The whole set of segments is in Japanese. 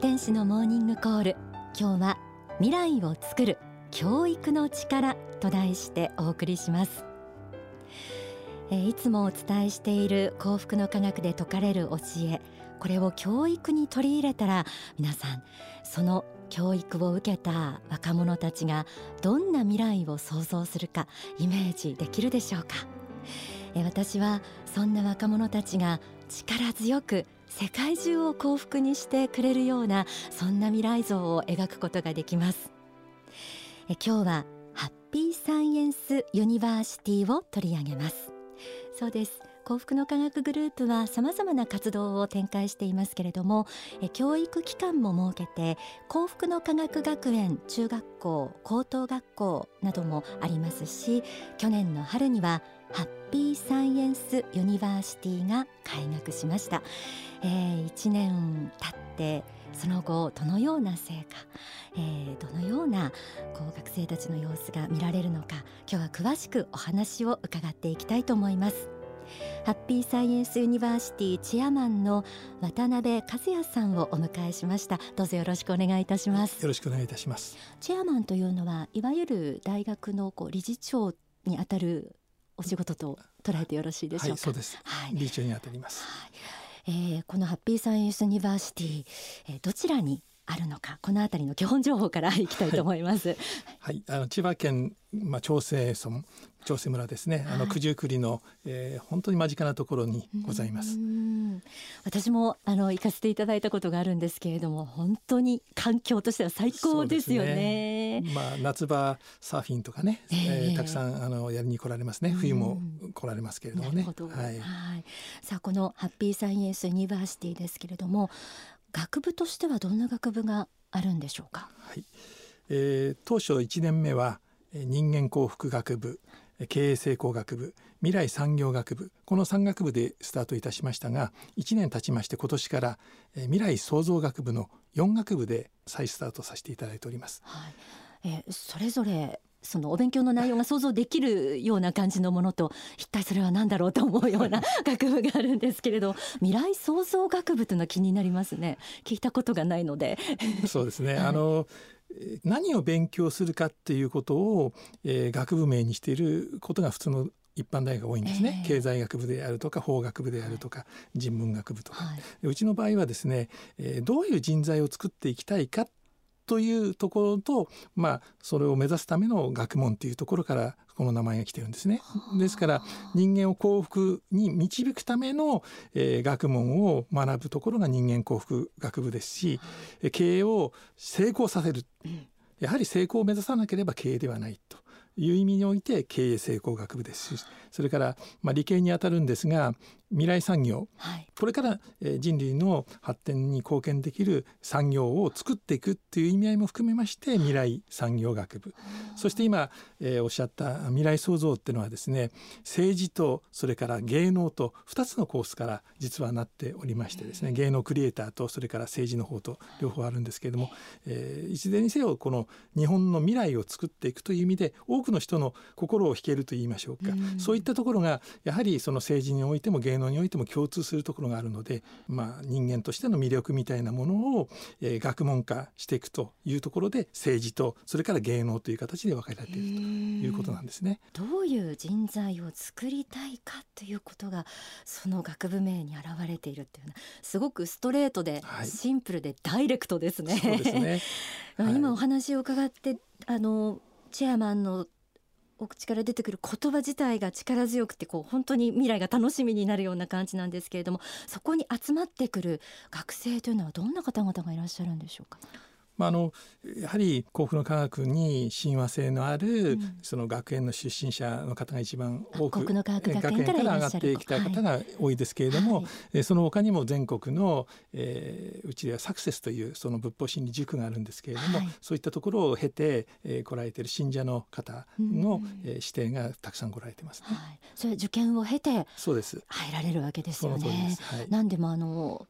天使のモーニングコール。今日は未来を作る教育の力と題してお送りします。えいつもお伝えしている幸福の科学で説かれる教え。これを教育に取り入れたら皆さんその教育を受けた若者たちがどんな未来を想像するかイメージできるでしょうか？私はそんな若者たちが力強く世界中を幸福にしてくれるようなそんな未来像を描くことができます。今日はハッピーサイエンスユニバーシティを取り上げます。そうです。幸福の科学グループはさまざまな活動を展開していますけれども教育機関も設けて幸福の科学学園中学校高等学校などもありますし去年の春にはハッピーサイエンスユニバーシティが開学しました、えー、1年経ってその後どのような成果、えー、どのようなこう学生たちの様子が見られるのか今日は詳しくお話を伺っていきたいと思います。ハッピーサイエンスユニバーシティチェアマンの渡辺和也さんをお迎えしました。どうぞよろしくお願いいたします。よろしくお願いいたします。チェアマンというのはいわゆる大学のこう理事長にあたるお仕事と捉えてよろしいでしょうか、はい、そうです、はい、理事長にあたります、はい。えー、このハッピーサイエンスユニバーシティ、えー、どちらにあるのかこのあたりの基本情報からいきたいと思います。はい、はい、あの千葉県まあ長生村長生村ですね、あの九十九里の、えー、本当に間近なところにございます。私もあの行かせていただいたことがあるんですけれども、本当に環境としては最高ですよね。ねまあ夏場サーフィンとかね、えー、えー、たくさんあのやりに来られますね。冬も来られますけれどもね。はい、はい。さあこのハッピーサイエンスユニバーシティですけれども、学部としてはどんな学部があるんでしょうか？はい。えー、当初1年目は人間幸福学部経営成功学部未来産業学部この3学部でスタートいたしましたが1年経ちまして今年から未来創造学部の4学部で再スタートさせていただいております。はい、えそれぞれそのお勉強の内容が想像できるような感じのものと一体それは何だろうと思うような学部があるんですけれど 未来創造学部というのは気になりますね。聞いたことがないので。そうですね、はい、あの何を勉強するかっていうことを、えー、学部名にしていることが普通の一般大学が多いんですね、えー、経済学部であるとか法学部であるとか、はい、人文学部とか、はい、うちの場合はですね、えー、どういう人材を作っていきたいかというところと、まあ、それを目指すための学問というところからこの名前が来てるんですね。ですから人間を幸福に導くための、えー、学問を学ぶところが人間幸福学部ですし経営を成功させる。やはり成功を目指さなければ経営ではないという意味において経営成功学部ですしそれから、まあ、理系にあたるんですが未来産業、はい、これから、え人類の発展に貢献できる産業を作っていくっていう意味合いも含めまして未来産業学部。そして今、えー、おっしゃった未来創造っていうのはですね政治とそれから芸能と2つのコースから実はなっておりましてですね芸能クリエイターとそれから政治の方と両方あるんですけれども、えー、いずれにせよこの日本の未来を作っていくという意味で多くの人の心を引けると言いましょうか、うそういったところがやはりその政治においても芸能能においても共通するところがあるので、まあ、人間としての魅力みたいなものを、えー、学問化していくというところで政治とそれから芸能という形で分かれているということなんですね。どういう人材を作りたいかということがその学部名に表れているっていうのはすごくストレートでシンプルでダイレクトですね。はい、そうですね。今お話を伺ってあのチェアマンのお口から出てくる言葉自体が力強くてこう本当に未来が楽しみになるような感じなんですけれどもそこに集まってくる学生というのはどんな方々がいらっしゃるんでしょうか？まあ、あのやはり幸福の科学に親和性のある、うん、その学園の出身者の方が一番多く学園から上がってきた方が多いですけれども、はい、その他にも全国の、えー、うちではサクセスというその仏法真理塾があるんですけれども、はい、そういったところを経て、えー、来られている信者の方の、うん、えー、指定がたくさん来られてます、ね、はい、それ受験を経てそうです。入られるわけですよね。はい、なんでもあの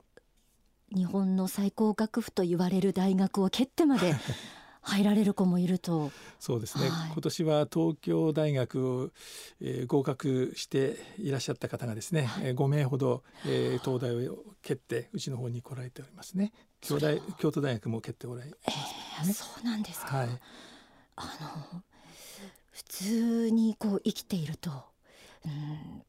日本の最高学府と言われる大学を蹴ってまで 入られる子もいると。そうですね、はい、今年は東京大学を、えー、合格していらっしゃった方がですね、はい、5名ほど、えー、東大を蹴ってうちの方に来られておりますね。京大京都大学も蹴っておられね、えー、そうなんですか、はい、あの普通にこう生きていると、うん、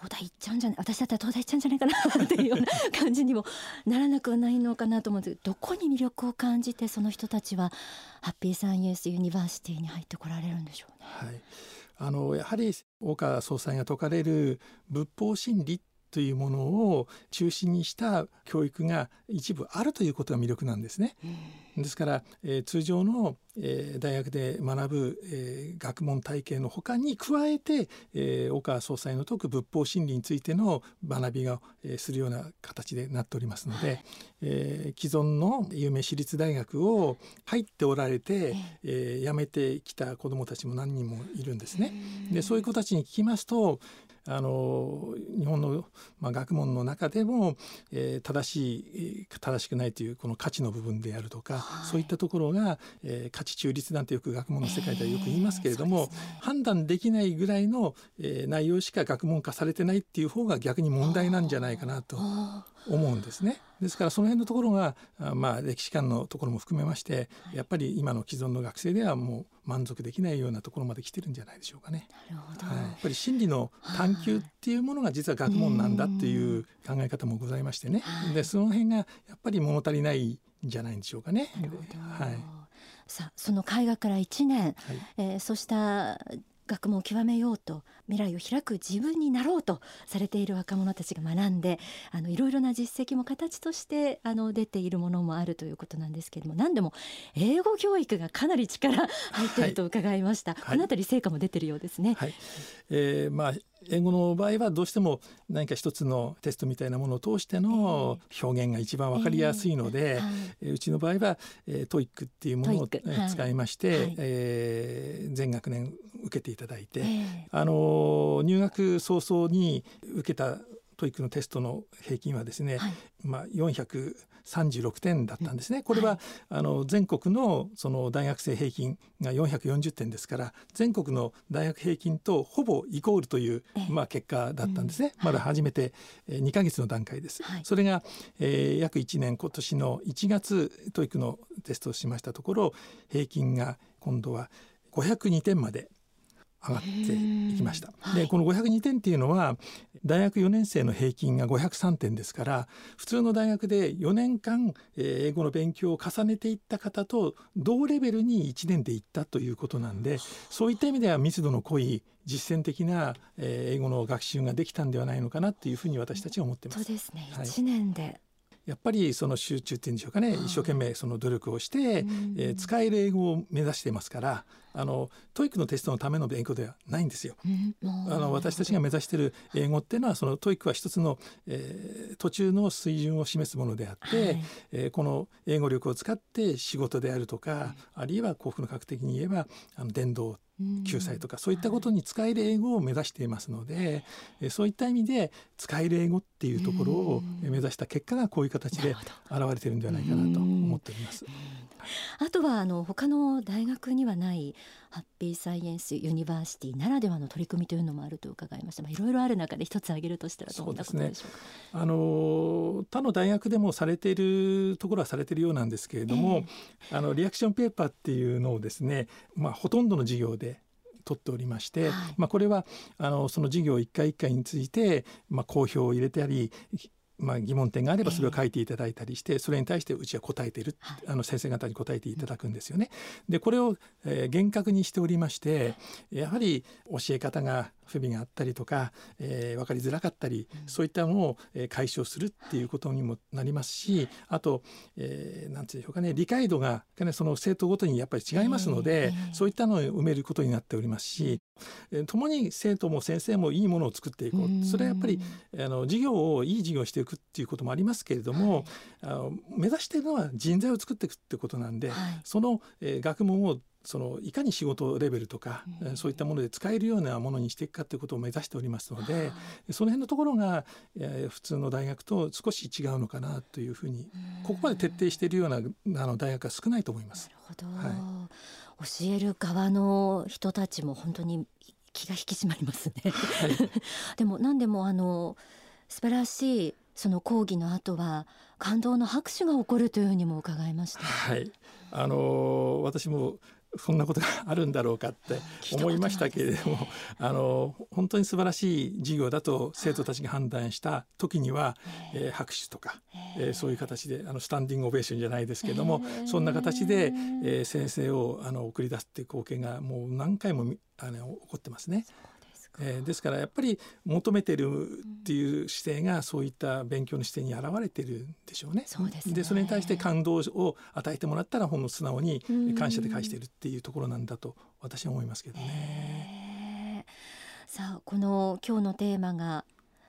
東大行っちゃうんじゃない私だったら東大行っちゃうんじゃないかな っていうような感じにもならなくはないのかなと思うんですけどどこに魅力を感じてその人たちはハッピーサンユースユニバーシティに入ってこられるんでしょうね。はい、あのやはり岡総裁が説かれる仏法真理というものを中心にした教育が一部あるということが魅力なんですね。ですから、えー、通常の、えー、大学で学ぶ、えー、学問体系のほかに加えて、えー、岡総裁の説く仏法真理についての学びが、えー、するような形でなっておりますので、はい、えー、既存の有名私立大学を入っておられて、えー、辞めてきた子どもたちも何人もいるんですね。でそういう子たちに聞きますとあの日本の、まあ、学問の中でも、えー、正しい正しくないというこの価値の部分であるとか、はい、そういったところが、えー、価値中立なんてよく学問の世界ではよく言いますけれども、えーね、判断できないぐらいの、えー、内容しか学問化されてないっていう方が逆に問題なんじゃないかなと思うんですね。ですからその辺のところがまあ歴史観のところも含めましてやっぱり今の既存の学生ではもう満足できないようなところまで来てるんじゃないでしょうかね。なるほど、はい、やっぱり真理の探求っていうものが実は学問なんだっていう考え方もございましてね。でその辺がやっぱり物足りないんじゃないんでしょうかね。はい。さあその絵画から1年、はい、えー、そうした学問を極めようと未来を開く自分になろうとされている若者たちが学んであのいろいろな実績も形としてあの出ているものもあるということなんですけれども何でも英語教育がかなり力入っていると伺いました、はい、このあたり成果も出てるようですね。はい、えー、まあ英語の場合はどうしても何か一つのテストみたいなものを通しての表現が一番わかりやすいので、えーはい、うちの場合は、えー、 TOEICっていうものを、使いまして、はい、えー、全学年受けていただいて、えー、あの入学早々に受けた TOEICのテストの平均はですね、はい、まあ、436点だったんですね。これは、はい、あの全国のその大学生平均が440点ですから全国の大学平均とほぼイコールという、まあ、結果だったんですね。うん、まだ始めて2ヶ月の段階です。はい、それが、えー、約1年今年の1月 TOEICのテストをしましたところ平均が今度は502点まで上がっていきました。でこの502点っていうのは大学4年生の平均が503点ですから普通の大学で4年間英語の勉強を重ねていった方と同レベルに1年でいったということなんでそういった意味では密度の濃い実践的な英語の学習ができたんではないのかなというふうに私たちは思ってます。そうですね、はい、1年でやっぱりその集中っていうんでしょうかね、一生懸命その努力をして、えー、使える英語を目指していますからあの TOEICのテストのための勉強ではないんですよ。あの私たちが目指している英語っていうのはその TOEICは一つの、えー、途中の水準を示すものであって、はい、えー、この英語力を使って仕事であるとか、あるいは幸福の科学的に言えばあの伝道救済とかそういったことに使える英語を目指していますので、そういった意味で使える英語っていうところを目指した結果がこういう形で現れているんではないかなと思っております。あとはあの他の大学にはないハッピーサイエンスユニバーシティならではの取り組みというのもあると伺いました。まあ、いろいろある中で一つ挙げるとしたらどうか。うね、あの他の大学でもされているところはされているようなんですけれども、えー、あのリアクションペーパーっていうのをですね、まあほとんどの授業で取っておりまして、はい、まあこれはあのその授業一回一回についてまあ好評を入れたりまあ、疑問点があればそれを書いていただいたりして、それに対してうちは答えてい。る、あの先生方に答えていただくんですよね。でこれを、えー、厳格にしておりましてやはり教え方が不備があったりとか、えー、分かりづらかったり、そういったのを、えー、解消するっていうことにもなりますしあと、えー、なんていうんでしょうかね理解度が、ね、その生徒ごとにやっぱり違いますので、そういったのを埋めることになっておりますし、えー、共に生徒も先生もいいものを作っていこう。それはやっぱりあの授業をいい授業をしていくっていうこともありますけれども、はい、あの目指しているのは人材を作っていくってことなんで、はい、その、えー、学問をそのいかに仕事レベルとか、うん、そういったもので使えるようなものにしていくかということを目指しておりますのでその辺のところが、えー、普通の大学と少し違うのかなというふうにここまで徹底しているようなあの大学は少ないと思います。なるほど、はい、教える側の人たちも本当に気が引き締まりますね。はい、でも何でもあの素晴らしいその講義の後は感動の拍手が起こるというふうにも伺いました。はい、あの私もそんなことがあるんだろうかって思いましたけれども、ね、あの本当に素晴らしい授業だと生徒たちが判断した時には、えー、拍手とか、えー、そういう形であのスタンディングオベーションじゃないですけども、そんな形で、えー、先生をあの送り出すっていう光景がもう何回もあの起こってますね。えー、ですからやっぱり求めてるっていう姿勢がそういった勉強の姿勢に表れてるんでしょうね。そうです、ね、でそれに対して感動を与えてもらったらほんの素直に感謝で返してるっていうところなんだと私は思いますけどね。さあこの今日のテーマが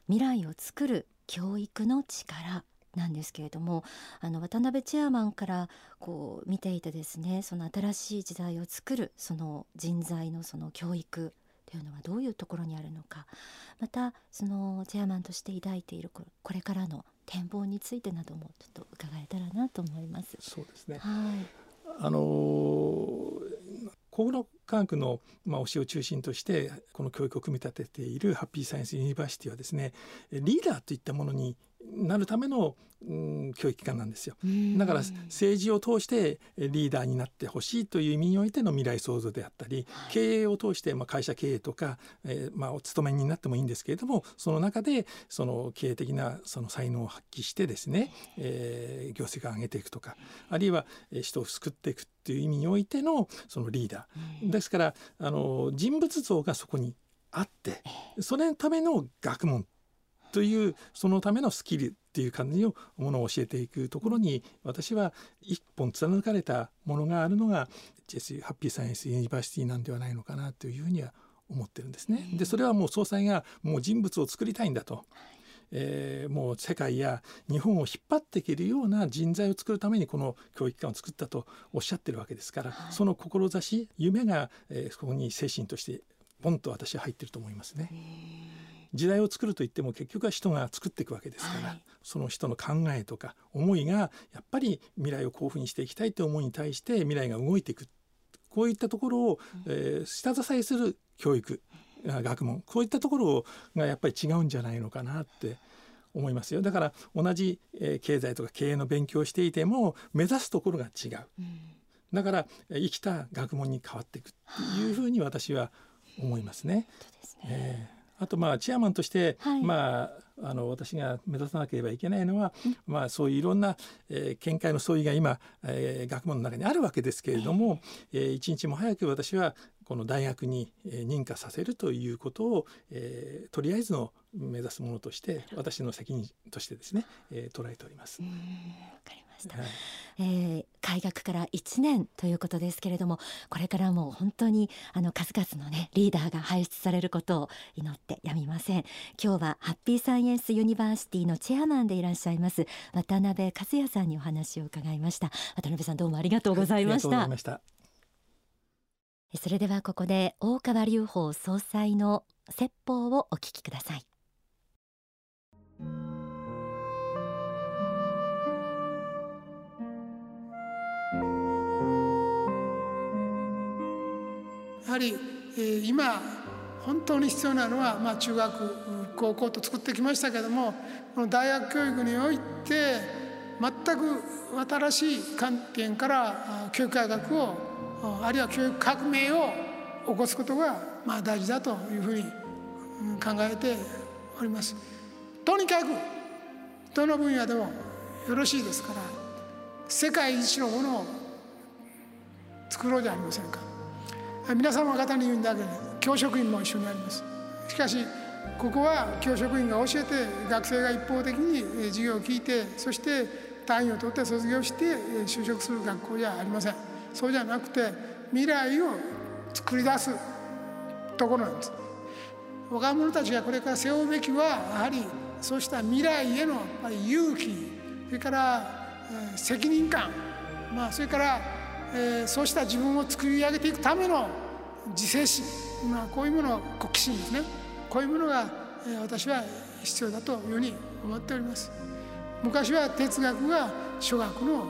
未来を作る教育の力なんですけれどもあの渡辺チェアマンからこう見ていてですねその新しい時代を作るその人材のその教育というのはどういうところにあるのか。またそのチェアマンとして抱いているこれからの展望についてなどもちょっと伺えたらなと思います。そうですね、はい、あの小室科学の、まあ、推しを中心としてこの教育を組み立てているハッピーサイエンスユニバーシティはですねリーダーといったものになるための、うん、教育機関なんですよ。だから政治を通してリーダーになってほしいという意味においての未来創造であったり、はい、経営を通して、まあ、会社経営とか、えー、まあ、お勤めになってもいいんですけれどもその中でその経営的なその才能を発揮してですね、えー、業績を上げていくとかあるいは人を救っていくっていう意味においてのそのリーダー。ですからあの人物像がそこにあってそれのための学問というそのためのスキルっていう感じのものを教えていくところに私は一本貫かれたものがあるのが JSU ハッピーサイエンスユニバーシティなんではないのかなというふうには思ってるんですね。でそれはもう総裁がもう人物を作りたいんだと。えー、もう世界や日本を引っ張っていけるような人材を作るためにこの教育機関を作ったとおっしゃってるわけですから、はい、その志夢が、えー、そこに精神としてポンと私は入ってると思いますね。時代を作るといっても結局は人が作っていくわけですから、はい、その人の考えとか思いがやっぱり未来をこういうふうにしていきたいという思いに対して未来が動いていく。こういったところを、えー、下支えする教育学問。こういったところがやっぱり違うんじゃないのかなって思いますよ。だから同じ、えー、経済とか経営の勉強をしていても目指すところが違う、うん、だから生きた学問に変わっていくっていうふうに私は思いますね。ね。えーあとまあチェアマンとして、はい、まああの私が目指さなければいけないのは、まあ、そういういろんな、えー、見解の相違が今、えー、学問の中にあるわけですけれども、えー、一日も早く私はこの大学に認可させるということを、えー、とりあえずの目指すものとして私の責任としてですね、えー、捉えております。わかりました、はい、えー、開学から1年ということですけれどもこれからも本当にあの数々のねリーダーが輩出されることを祈ってやみません。今日はハッピーサイエンスユニバーシティのチェアマンでいらっしゃいます渡辺和也さんにお話を伺いました。渡辺さんどうもありがとうございました、はいそれではここで大川隆法総裁の説法をお聞きくださいやはり、えー、今本当に必要なのは、まあ、中学高校と作ってきましたけどもこの大学教育において全く新しい観点から教育改革をあるいは教育革命を起こすことがまあ大事だというふうに考えております。とにかくどの分野でもよろしいですから世界一のものを作ろうじゃありませんか皆様方に言うんだけで教職員も一緒にあります。しかしここは教職員が教えて学生が一方的に授業を聞いてそして単位を取って卒業して就職する学校じゃありません。そうじゃなくて未来を作り出すところなんです。若者たちがこれから背負うべきはやはりそうした未来への勇気それから責任感、まあ、それからえー、そうした自分を作り上げていくための自制心、まあ、こういうもの国旗心ですね。こういうものが、えー、私は必要だというふうに思っております。昔は哲学が諸学の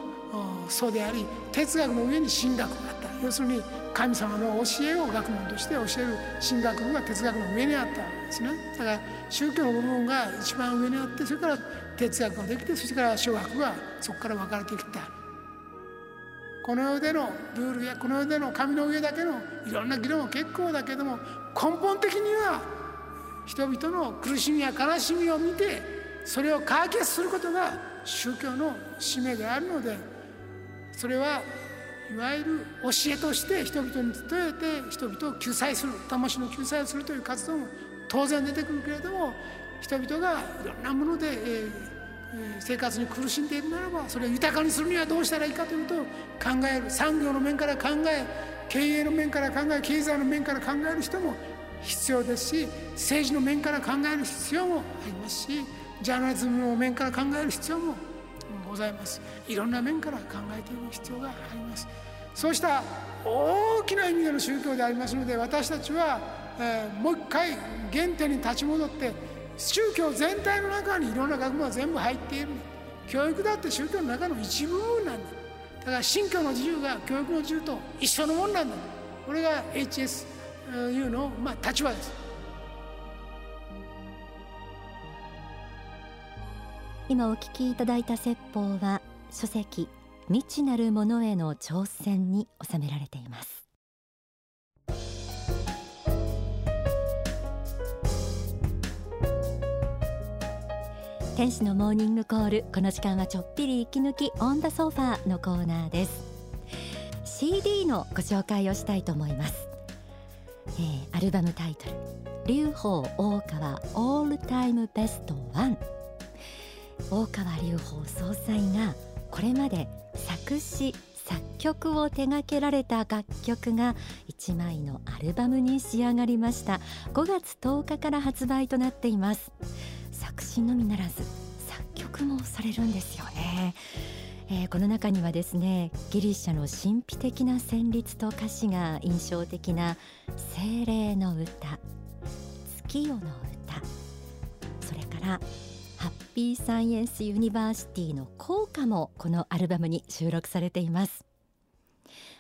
祖であり哲学の上に神学があった。要するに神様の教えを学問として教える神学部が哲学の上にあったわけですね。だから宗教の部分が一番上にあってそれから哲学ができてそしてから諸学がそこから分かれてきたこの世でのルールやこの世での神の上だけのいろんな議論は結構だけども根本的には人々の苦しみや悲しみを見てそれを解決することが宗教の使命であるのでそれはいわゆる教えとして人々に伝えて人々を救済する魂の救済をするという活動も当然出てくるけれども人々がいろんなもので、えー生活に苦しんでいるならばそれを豊かにするにはどうしたらいいかというと考える産業の面から考え経営の面から考え経済の面から考える人も必要ですし政治の面から考える必要もありますしジャーナリズムの面から考える必要もございます。いろんな面から考えていく必要があります。そうした大きな意味での宗教でありますので私たちは、えー、もう一回原点に立ち戻って宗教全体の中にいろんな学問は全部入っている。教育だって宗教の中の一部分なんだ。だから信教の自由が教育の自由と一緒のもんなんだ。これが HSU の、まあ、立場です。今お聞きいただいた説法は書籍未知なるものへの挑戦に収められています。天使のモーニングコール。この時間はちょっぴり息抜きオンダソファーのコーナーです。CD のご紹介をしたいと思います、えー、アルバムタイトル劉邦大川オールタイムベスト1大川隆法総裁がこれまで作詞作曲を手掛けられた楽曲が1枚のアルバムに仕上がりました。5月10日から発売となっています。作詞のみならず作曲もされるんですよね、えー、この中にはですねギリシャの神秘的な旋律と歌詞が印象的な精霊の歌月夜の歌それからハッピーサイエンスユニバーシティの効果もこのアルバムに収録されています。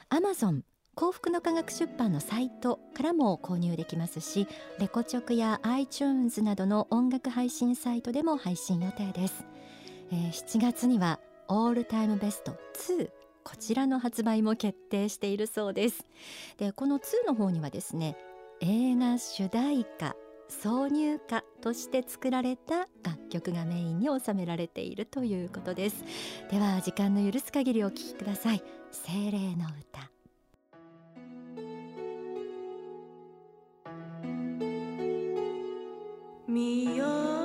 アマゾン幸福の科学出版のサイトからも購入できますしレコチョクや iTunes などの音楽配信サイトでも配信予定です、えー、7月にはオールタイムベスト2こちらの発売も決定しているそうです。でこの2の方にはですね映画主題歌挿入歌として作られた楽曲がメインに収められているということです。では時間の許す限りお聴きください。精霊の歌。見よ